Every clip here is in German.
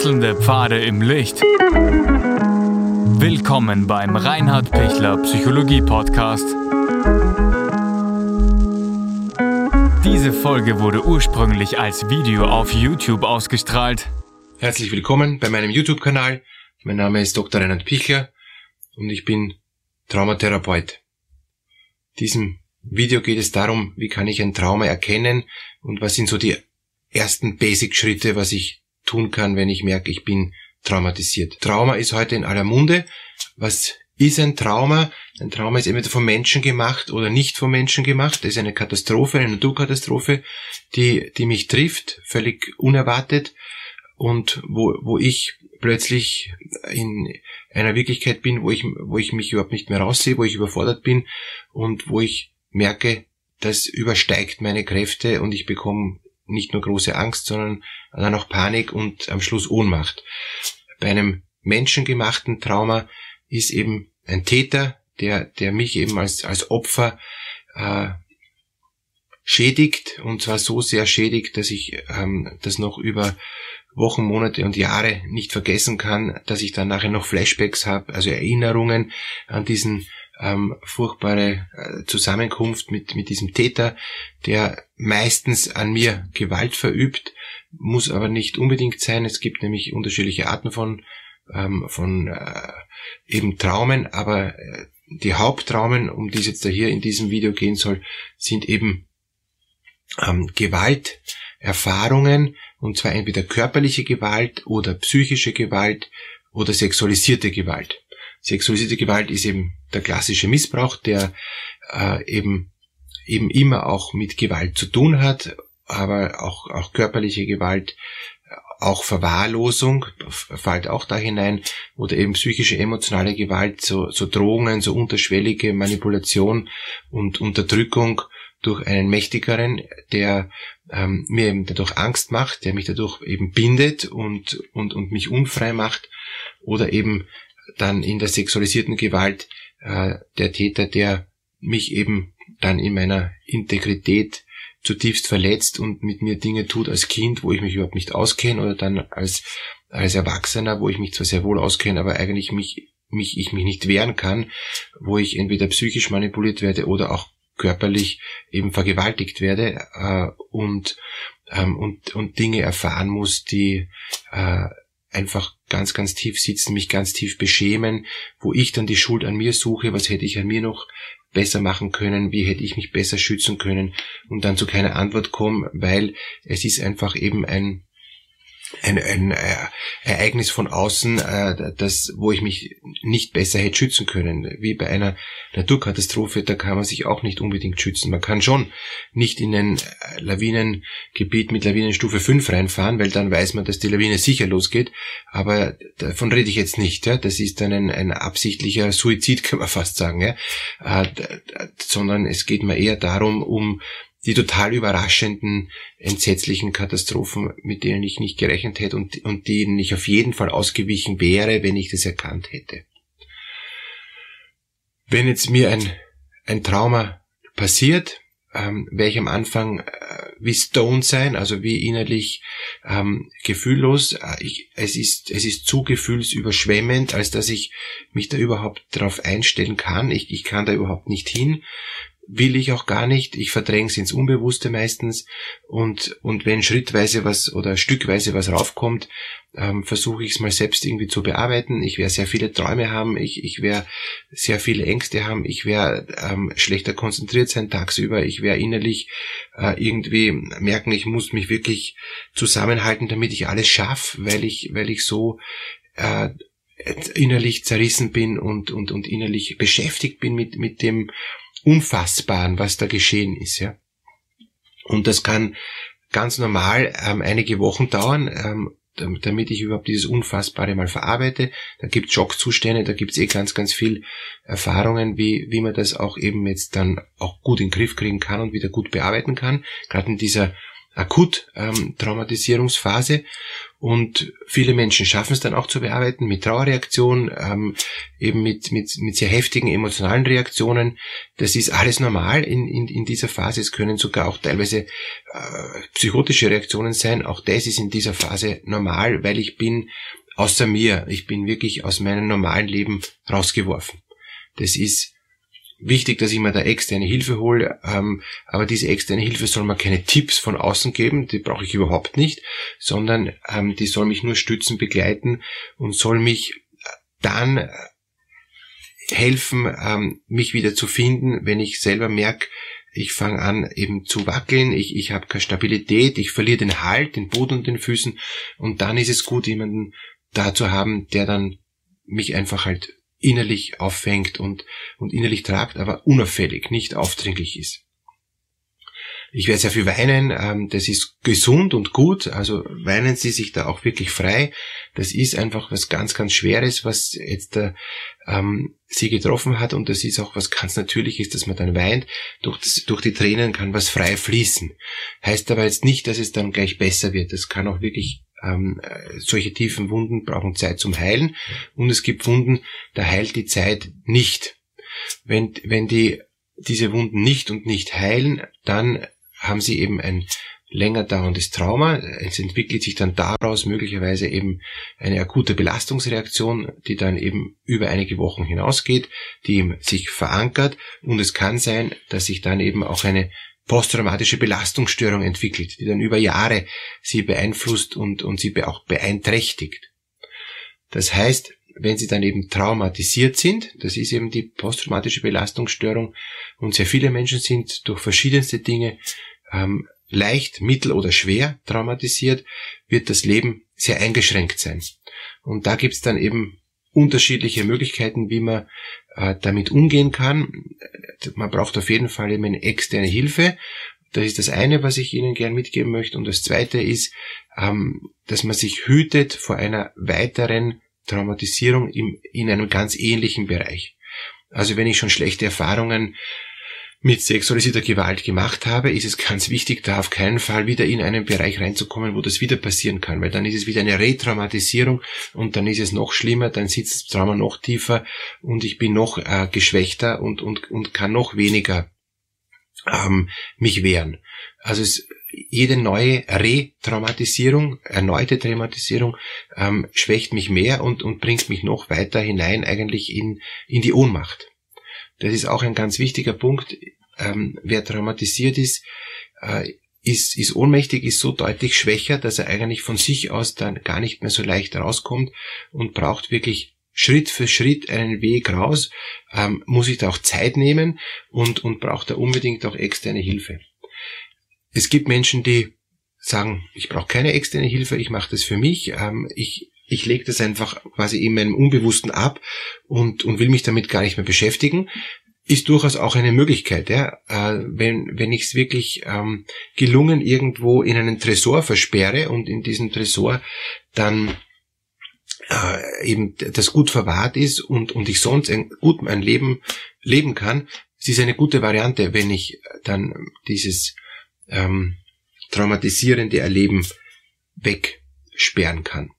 Wechselnde Pfade im Licht. Willkommen beim Reinhard Pichler Psychologie Podcast. Diese Folge wurde ursprünglich als Video auf YouTube ausgestrahlt. Herzlich willkommen bei meinem YouTube-Kanal. Mein Name ist Dr. Reinhard Pichler und ich bin Traumatherapeut. Diesem Video geht es darum, wie kann ich ein Trauma erkennen und was sind so die ersten Basic-Schritte, was ich tun kann, wenn ich merke, ich bin traumatisiert. Trauma ist heute in aller Munde. Was ist ein Trauma? Ein Trauma ist entweder vom Menschen gemacht oder nicht vom Menschen gemacht. Das ist eine Katastrophe, eine Naturkatastrophe, die, die mich trifft, völlig unerwartet und wo, wo ich plötzlich in einer Wirklichkeit bin, wo ich, wo ich mich überhaupt nicht mehr raussehe, wo ich überfordert bin und wo ich merke, das übersteigt meine Kräfte und ich bekomme nicht nur große Angst, sondern dann auch Panik und am Schluss Ohnmacht. Bei einem menschengemachten Trauma ist eben ein Täter, der, der mich eben als, als Opfer äh, schädigt und zwar so sehr schädigt, dass ich ähm, das noch über Wochen, Monate und Jahre nicht vergessen kann, dass ich dann nachher noch Flashbacks habe, also Erinnerungen an diesen ähm, furchtbare äh, Zusammenkunft mit, mit diesem Täter, der meistens an mir Gewalt verübt, muss aber nicht unbedingt sein. Es gibt nämlich unterschiedliche Arten von, ähm, von äh, eben Traumen, aber äh, die Haupttraumen, um die es jetzt da hier in diesem Video gehen soll, sind eben ähm, Gewalterfahrungen, und zwar entweder körperliche Gewalt oder psychische Gewalt oder sexualisierte Gewalt. Sexualisierte Gewalt ist eben der klassische Missbrauch, der äh, eben eben immer auch mit Gewalt zu tun hat, aber auch, auch körperliche Gewalt, auch Verwahrlosung fällt auch da hinein oder eben psychische emotionale Gewalt, so, so Drohungen, so unterschwellige Manipulation und Unterdrückung durch einen mächtigeren, der ähm, mir eben dadurch Angst macht, der mich dadurch eben bindet und, und, und mich unfrei macht oder eben dann in der sexualisierten Gewalt äh, der Täter, der mich eben dann in meiner Integrität zutiefst verletzt und mit mir Dinge tut als Kind, wo ich mich überhaupt nicht auskenne oder dann als, als Erwachsener, wo ich mich zwar sehr wohl auskenne, aber eigentlich mich, mich, ich mich nicht wehren kann, wo ich entweder psychisch manipuliert werde oder auch körperlich eben vergewaltigt werde äh, und, ähm, und, und Dinge erfahren muss, die äh, einfach ganz, ganz tief sitzen, mich ganz tief beschämen, wo ich dann die Schuld an mir suche, was hätte ich an mir noch besser machen können, wie hätte ich mich besser schützen können und dann zu keiner Antwort komme, weil es ist einfach eben ein ein, ein äh, Ereignis von außen, äh, das, wo ich mich nicht besser hätte schützen können. Wie bei einer Naturkatastrophe, da kann man sich auch nicht unbedingt schützen. Man kann schon nicht in ein äh, Lawinengebiet mit Lawinenstufe 5 reinfahren, weil dann weiß man, dass die Lawine sicher losgeht. Aber davon rede ich jetzt nicht. Ja? Das ist dann ein, ein absichtlicher Suizid, kann man fast sagen. Ja? Äh, sondern es geht mir eher darum, um die total überraschenden, entsetzlichen Katastrophen, mit denen ich nicht gerechnet hätte und, und denen ich auf jeden Fall ausgewichen wäre, wenn ich das erkannt hätte. Wenn jetzt mir ein, ein Trauma passiert, ähm, werde ich am Anfang äh, wie Stone sein, also wie innerlich ähm, gefühllos. Äh, ich, es, ist, es ist zu gefühlsüberschwemmend, als dass ich mich da überhaupt darauf einstellen kann. Ich, ich kann da überhaupt nicht hin will ich auch gar nicht. Ich verdränge es ins Unbewusste meistens und, und wenn schrittweise was oder stückweise was raufkommt, ähm, versuche ich es mal selbst irgendwie zu bearbeiten. Ich werde sehr viele Träume haben, ich, ich werde sehr viele Ängste haben, ich werde ähm, schlechter konzentriert sein tagsüber, ich werde innerlich äh, irgendwie merken, ich muss mich wirklich zusammenhalten, damit ich alles schaffe, weil ich, weil ich so äh, innerlich zerrissen bin und, und, und innerlich beschäftigt bin mit, mit dem Unfassbaren, was da geschehen ist, ja. Und das kann ganz normal ähm, einige Wochen dauern, ähm, damit ich überhaupt dieses Unfassbare mal verarbeite. Da gibt's Schockzustände, da gibt's eh ganz, ganz viel Erfahrungen, wie, wie man das auch eben jetzt dann auch gut in den Griff kriegen kann und wieder gut bearbeiten kann. Gerade in dieser Akut-Traumatisierungsphase und viele Menschen schaffen es dann auch zu bearbeiten mit Trauerreaktionen, ähm, eben mit, mit, mit sehr heftigen emotionalen Reaktionen. Das ist alles normal in, in, in dieser Phase. Es können sogar auch teilweise äh, psychotische Reaktionen sein. Auch das ist in dieser Phase normal, weil ich bin außer mir. Ich bin wirklich aus meinem normalen Leben rausgeworfen. Das ist wichtig, dass ich mir da externe Hilfe hole, ähm, aber diese externe Hilfe soll mir keine Tipps von außen geben, die brauche ich überhaupt nicht, sondern ähm, die soll mich nur stützen, begleiten und soll mich dann äh, helfen, ähm, mich wieder zu finden, wenn ich selber merke, ich fange an eben zu wackeln, ich, ich habe keine Stabilität, ich verliere den Halt, den Boden und den Füßen und dann ist es gut, jemanden da zu haben, der dann mich einfach halt innerlich auffängt und, und innerlich tragt, aber unauffällig, nicht aufdringlich ist. Ich werde sehr viel weinen, ähm, das ist gesund und gut, also weinen Sie sich da auch wirklich frei. Das ist einfach was ganz, ganz Schweres, was jetzt äh, ähm, Sie getroffen hat und das ist auch was ganz Natürliches, dass man dann weint. Durch, das, durch die Tränen kann was frei fließen. Heißt aber jetzt nicht, dass es dann gleich besser wird. Das kann auch wirklich ähm, solche tiefen Wunden brauchen Zeit zum Heilen und es gibt Wunden, da heilt die Zeit nicht. Wenn, wenn die diese Wunden nicht und nicht heilen, dann haben sie eben ein länger dauerndes Trauma. Es entwickelt sich dann daraus möglicherweise eben eine akute Belastungsreaktion, die dann eben über einige Wochen hinausgeht, die sich verankert und es kann sein, dass sich dann eben auch eine posttraumatische Belastungsstörung entwickelt, die dann über Jahre sie beeinflusst und, und sie auch beeinträchtigt. Das heißt, wenn sie dann eben traumatisiert sind, das ist eben die posttraumatische Belastungsstörung, und sehr viele Menschen sind durch verschiedenste Dinge ähm, leicht, mittel oder schwer traumatisiert, wird das Leben sehr eingeschränkt sein. Und da gibt's dann eben unterschiedliche Möglichkeiten, wie man äh, damit umgehen kann. Man braucht auf jeden Fall eben eine externe Hilfe. Das ist das eine, was ich Ihnen gern mitgeben möchte. Und das zweite ist, ähm, dass man sich hütet vor einer weiteren Traumatisierung im, in einem ganz ähnlichen Bereich. Also wenn ich schon schlechte Erfahrungen mit sexualisierter Gewalt gemacht habe, ist es ganz wichtig, da auf keinen Fall wieder in einen Bereich reinzukommen, wo das wieder passieren kann, weil dann ist es wieder eine Retraumatisierung und dann ist es noch schlimmer, dann sitzt das Trauma noch tiefer und ich bin noch äh, geschwächter und, und, und kann noch weniger ähm, mich wehren. Also es, jede neue Retraumatisierung, erneute Traumatisierung ähm, schwächt mich mehr und, und bringt mich noch weiter hinein eigentlich in, in die Ohnmacht. Das ist auch ein ganz wichtiger Punkt. Ähm, wer traumatisiert ist, äh, ist, ist ohnmächtig, ist so deutlich schwächer, dass er eigentlich von sich aus dann gar nicht mehr so leicht rauskommt und braucht wirklich Schritt für Schritt einen Weg raus, ähm, muss sich da auch Zeit nehmen und, und braucht da unbedingt auch externe Hilfe. Es gibt Menschen, die sagen, ich brauche keine externe Hilfe, ich mache das für mich, ähm, ich ich lege das einfach quasi in meinem Unbewussten ab und, und will mich damit gar nicht mehr beschäftigen, ist durchaus auch eine Möglichkeit. Ja? Äh, wenn wenn ich es wirklich ähm, gelungen irgendwo in einen Tresor versperre und in diesem Tresor dann äh, eben das gut verwahrt ist und, und ich sonst ein, gut mein Leben leben kann, es ist eine gute Variante, wenn ich dann dieses ähm, traumatisierende Erleben wegsperren kann.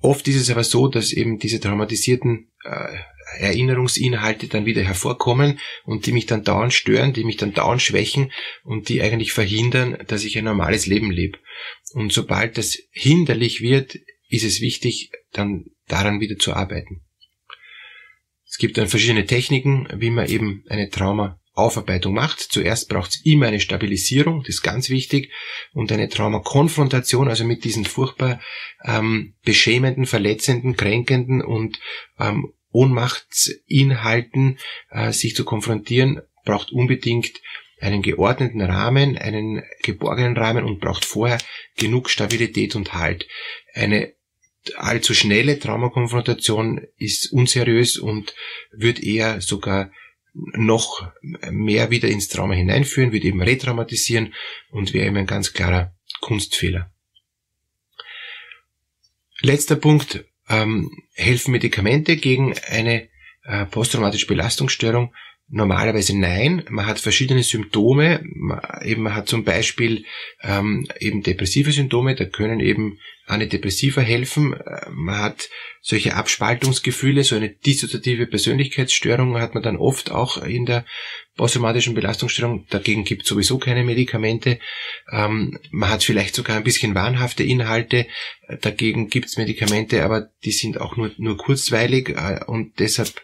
Oft ist es aber so, dass eben diese traumatisierten äh, Erinnerungsinhalte dann wieder hervorkommen und die mich dann dauernd stören, die mich dann dauernd schwächen und die eigentlich verhindern, dass ich ein normales Leben lebe. Und sobald das hinderlich wird, ist es wichtig, dann daran wieder zu arbeiten. Es gibt dann verschiedene Techniken, wie man eben eine Trauma Aufarbeitung macht. Zuerst braucht es immer eine Stabilisierung, das ist ganz wichtig, und eine Traumakonfrontation, also mit diesen furchtbar ähm, beschämenden, verletzenden, kränkenden und ähm, Ohnmachtsinhalten äh, sich zu konfrontieren, braucht unbedingt einen geordneten Rahmen, einen geborgenen Rahmen und braucht vorher genug Stabilität und Halt. Eine allzu schnelle Traumakonfrontation ist unseriös und wird eher sogar noch mehr wieder ins Trauma hineinführen, wird eben retraumatisieren und wäre eben ein ganz klarer Kunstfehler. Letzter Punkt, ähm, helfen Medikamente gegen eine äh, posttraumatische Belastungsstörung. Normalerweise nein. Man hat verschiedene Symptome. Man, eben, man hat zum Beispiel ähm, eben depressive Symptome, da können eben Antidepressiva helfen. Äh, man hat solche Abspaltungsgefühle, so eine dissoziative Persönlichkeitsstörung hat man dann oft auch in der posttraumatischen Belastungsstörung. Dagegen gibt es sowieso keine Medikamente. Ähm, man hat vielleicht sogar ein bisschen wahnhafte Inhalte. Dagegen gibt es Medikamente, aber die sind auch nur, nur kurzweilig äh, und deshalb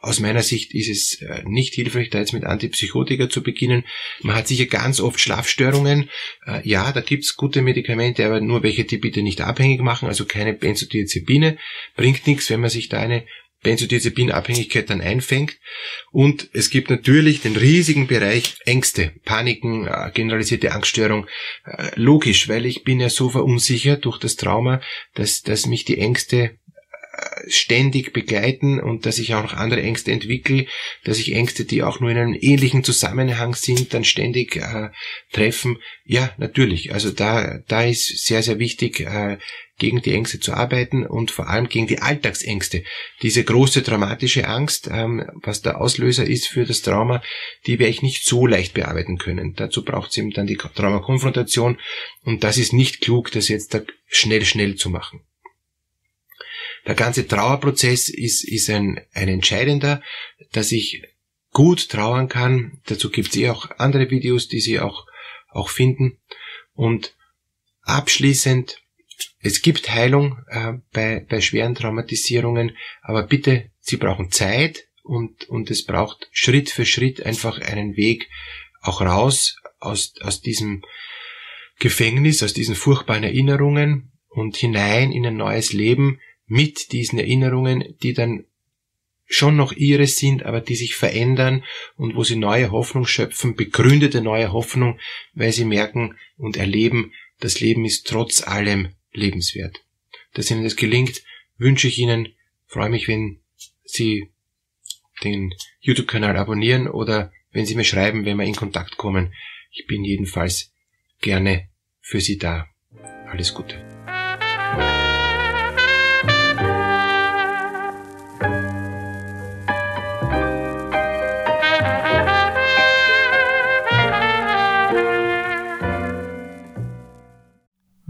aus meiner Sicht ist es äh, nicht hilfreich, da jetzt mit Antipsychotika zu beginnen. Man hat sicher ganz oft Schlafstörungen. Äh, ja, da gibt's gute Medikamente, aber nur welche, die bitte nicht abhängig machen, also keine Benzodiazepine. Bringt nichts, wenn man sich da eine Benzodiazepinabhängigkeit dann einfängt. Und es gibt natürlich den riesigen Bereich Ängste, Paniken, generalisierte Angststörung. Logisch, weil ich bin ja so verunsichert durch das Trauma, dass, dass mich die Ängste ständig begleiten und dass ich auch noch andere Ängste entwickle, dass ich Ängste, die auch nur in einem ähnlichen Zusammenhang sind, dann ständig äh, treffen. Ja, natürlich. Also da, da ist sehr, sehr wichtig, äh, gegen die Ängste zu arbeiten und vor allem gegen die Alltagsängste. Diese große traumatische Angst, ähm, was der Auslöser ist für das Trauma, die werde ich nicht so leicht bearbeiten können. Dazu braucht es eben dann die Traumakonfrontation und das ist nicht klug, das jetzt da schnell, schnell zu machen. Der ganze Trauerprozess ist, ist ein, ein entscheidender, dass ich gut trauern kann. Dazu gibt es eh auch andere Videos, die Sie auch, auch finden. Und abschließend, es gibt Heilung äh, bei, bei schweren Traumatisierungen, aber bitte, Sie brauchen Zeit und, und es braucht Schritt für Schritt einfach einen Weg auch raus aus, aus diesem Gefängnis, aus diesen furchtbaren Erinnerungen und hinein in ein neues Leben, mit diesen Erinnerungen, die dann schon noch ihre sind, aber die sich verändern und wo sie neue Hoffnung schöpfen, begründete neue Hoffnung, weil sie merken und erleben, das Leben ist trotz allem lebenswert. Dass Ihnen das gelingt, wünsche ich Ihnen, freue mich, wenn Sie den YouTube-Kanal abonnieren oder wenn Sie mir schreiben, wenn wir in Kontakt kommen. Ich bin jedenfalls gerne für Sie da. Alles Gute.